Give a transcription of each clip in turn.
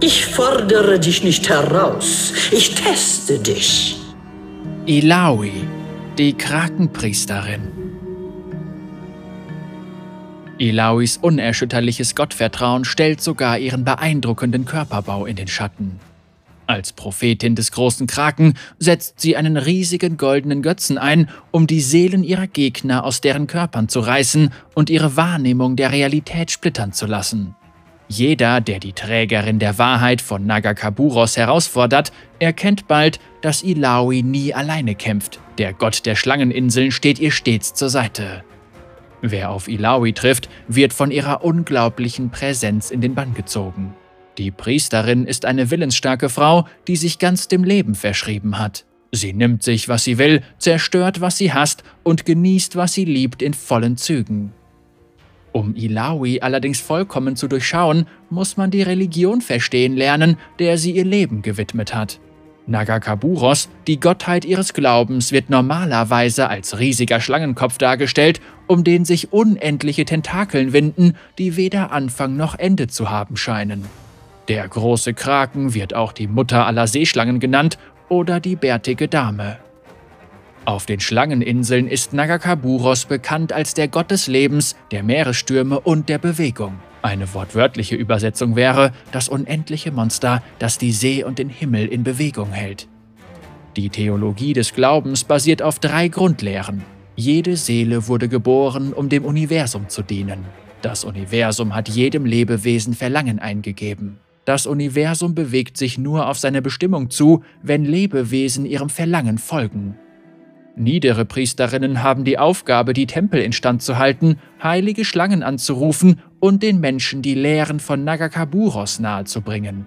Ich fordere dich nicht heraus. Ich teste dich. Ilawi, die Krakenpriesterin. Ilawis unerschütterliches Gottvertrauen stellt sogar ihren beeindruckenden Körperbau in den Schatten. Als Prophetin des großen Kraken setzt sie einen riesigen goldenen Götzen ein, um die Seelen ihrer Gegner aus deren Körpern zu reißen und ihre Wahrnehmung der Realität splittern zu lassen. Jeder, der die Trägerin der Wahrheit von Nagakaburos herausfordert, erkennt bald, dass Ilawi nie alleine kämpft. Der Gott der Schlangeninseln steht ihr stets zur Seite. Wer auf Ilawi trifft, wird von ihrer unglaublichen Präsenz in den Bann gezogen. Die Priesterin ist eine willensstarke Frau, die sich ganz dem Leben verschrieben hat. Sie nimmt sich, was sie will, zerstört, was sie hasst und genießt, was sie liebt, in vollen Zügen. Um Ilawi allerdings vollkommen zu durchschauen, muss man die Religion verstehen lernen, der sie ihr Leben gewidmet hat. Nagakaburos, die Gottheit ihres Glaubens, wird normalerweise als riesiger Schlangenkopf dargestellt, um den sich unendliche Tentakeln winden, die weder Anfang noch Ende zu haben scheinen. Der große Kraken wird auch die Mutter aller Seeschlangen genannt oder die bärtige Dame. Auf den Schlangeninseln ist Nagakaburos bekannt als der Gott des Lebens, der Meeresstürme und der Bewegung. Eine wortwörtliche Übersetzung wäre das unendliche Monster, das die See und den Himmel in Bewegung hält. Die Theologie des Glaubens basiert auf drei Grundlehren. Jede Seele wurde geboren, um dem Universum zu dienen. Das Universum hat jedem Lebewesen Verlangen eingegeben. Das Universum bewegt sich nur auf seine Bestimmung zu, wenn Lebewesen ihrem Verlangen folgen. Niedere Priesterinnen haben die Aufgabe, die Tempel instand zu halten, heilige Schlangen anzurufen und den Menschen die Lehren von Nagakaburos nahezubringen.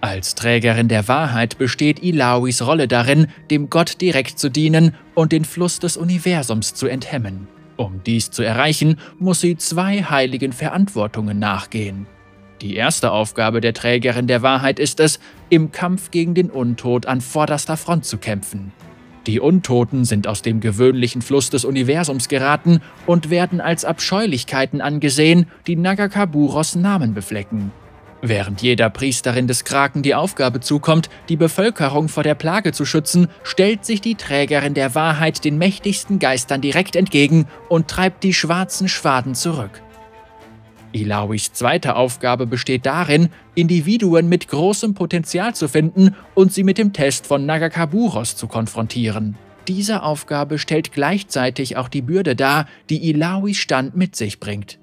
Als Trägerin der Wahrheit besteht Ilawis Rolle darin, dem Gott direkt zu dienen und den Fluss des Universums zu enthemmen. Um dies zu erreichen, muss sie zwei heiligen Verantwortungen nachgehen. Die erste Aufgabe der Trägerin der Wahrheit ist es, im Kampf gegen den Untod an vorderster Front zu kämpfen. Die Untoten sind aus dem gewöhnlichen Fluss des Universums geraten und werden als Abscheulichkeiten angesehen, die Nagakaburos Namen beflecken. Während jeder Priesterin des Kraken die Aufgabe zukommt, die Bevölkerung vor der Plage zu schützen, stellt sich die Trägerin der Wahrheit den mächtigsten Geistern direkt entgegen und treibt die schwarzen Schwaden zurück. Ilawis zweite Aufgabe besteht darin, Individuen mit großem Potenzial zu finden und sie mit dem Test von Nagakaburos zu konfrontieren. Diese Aufgabe stellt gleichzeitig auch die Bürde dar, die Ilawis Stand mit sich bringt.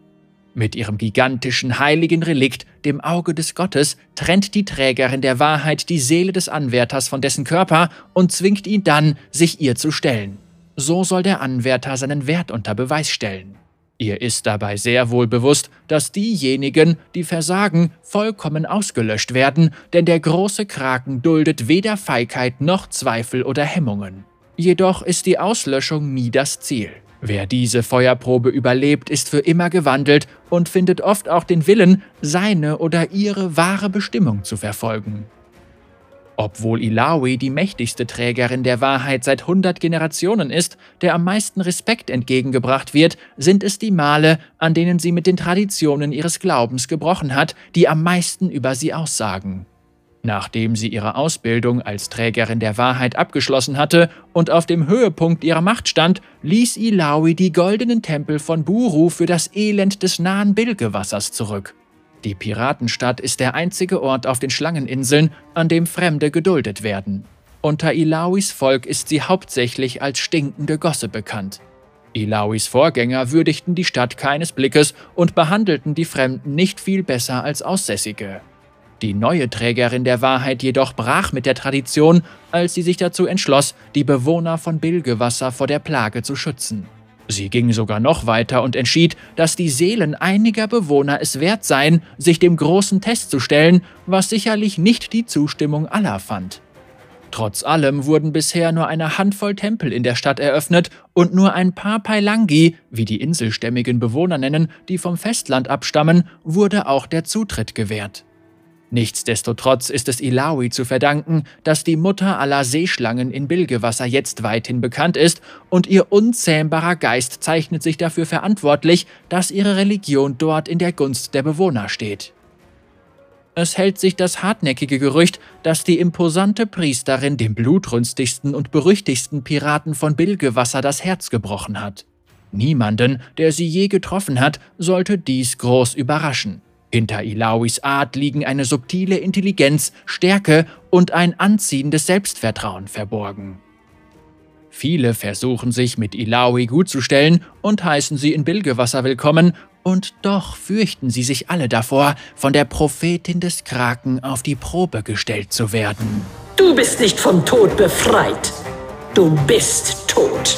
Mit ihrem gigantischen heiligen Relikt, dem Auge des Gottes, trennt die Trägerin der Wahrheit die Seele des Anwärters von dessen Körper und zwingt ihn dann, sich ihr zu stellen. So soll der Anwärter seinen Wert unter Beweis stellen. Ihr ist dabei sehr wohl bewusst, dass diejenigen, die versagen, vollkommen ausgelöscht werden, denn der große Kraken duldet weder Feigheit noch Zweifel oder Hemmungen. Jedoch ist die Auslöschung nie das Ziel. Wer diese Feuerprobe überlebt, ist für immer gewandelt und findet oft auch den Willen, seine oder ihre wahre Bestimmung zu verfolgen. Obwohl Ilawi die mächtigste Trägerin der Wahrheit seit 100 Generationen ist, der am meisten Respekt entgegengebracht wird, sind es die Male, an denen sie mit den Traditionen ihres Glaubens gebrochen hat, die am meisten über sie aussagen. Nachdem sie ihre Ausbildung als Trägerin der Wahrheit abgeschlossen hatte und auf dem Höhepunkt ihrer Macht stand, ließ Ilawi die goldenen Tempel von Buru für das Elend des nahen Bilgewassers zurück. Die Piratenstadt ist der einzige Ort auf den Schlangeninseln, an dem Fremde geduldet werden. Unter Ilawis Volk ist sie hauptsächlich als stinkende Gosse bekannt. Ilawis Vorgänger würdigten die Stadt keines Blickes und behandelten die Fremden nicht viel besser als Aussässige. Die neue Trägerin der Wahrheit jedoch brach mit der Tradition, als sie sich dazu entschloss, die Bewohner von Bilgewasser vor der Plage zu schützen. Sie ging sogar noch weiter und entschied, dass die Seelen einiger Bewohner es wert seien, sich dem großen Test zu stellen, was sicherlich nicht die Zustimmung aller fand. Trotz allem wurden bisher nur eine Handvoll Tempel in der Stadt eröffnet und nur ein paar Pailangi, wie die inselstämmigen Bewohner nennen, die vom Festland abstammen, wurde auch der Zutritt gewährt. Nichtsdestotrotz ist es Ilawi zu verdanken, dass die Mutter aller Seeschlangen in Bilgewasser jetzt weithin bekannt ist und ihr unzähmbarer Geist zeichnet sich dafür verantwortlich, dass ihre Religion dort in der Gunst der Bewohner steht. Es hält sich das hartnäckige Gerücht, dass die imposante Priesterin dem blutrünstigsten und berüchtigsten Piraten von Bilgewasser das Herz gebrochen hat. Niemanden, der sie je getroffen hat, sollte dies groß überraschen. Hinter Ilawis Art liegen eine subtile Intelligenz, Stärke und ein anziehendes Selbstvertrauen verborgen. Viele versuchen sich mit Ilawi gutzustellen und heißen sie in Bilgewasser willkommen, und doch fürchten sie sich alle davor, von der Prophetin des Kraken auf die Probe gestellt zu werden. Du bist nicht vom Tod befreit. Du bist tot.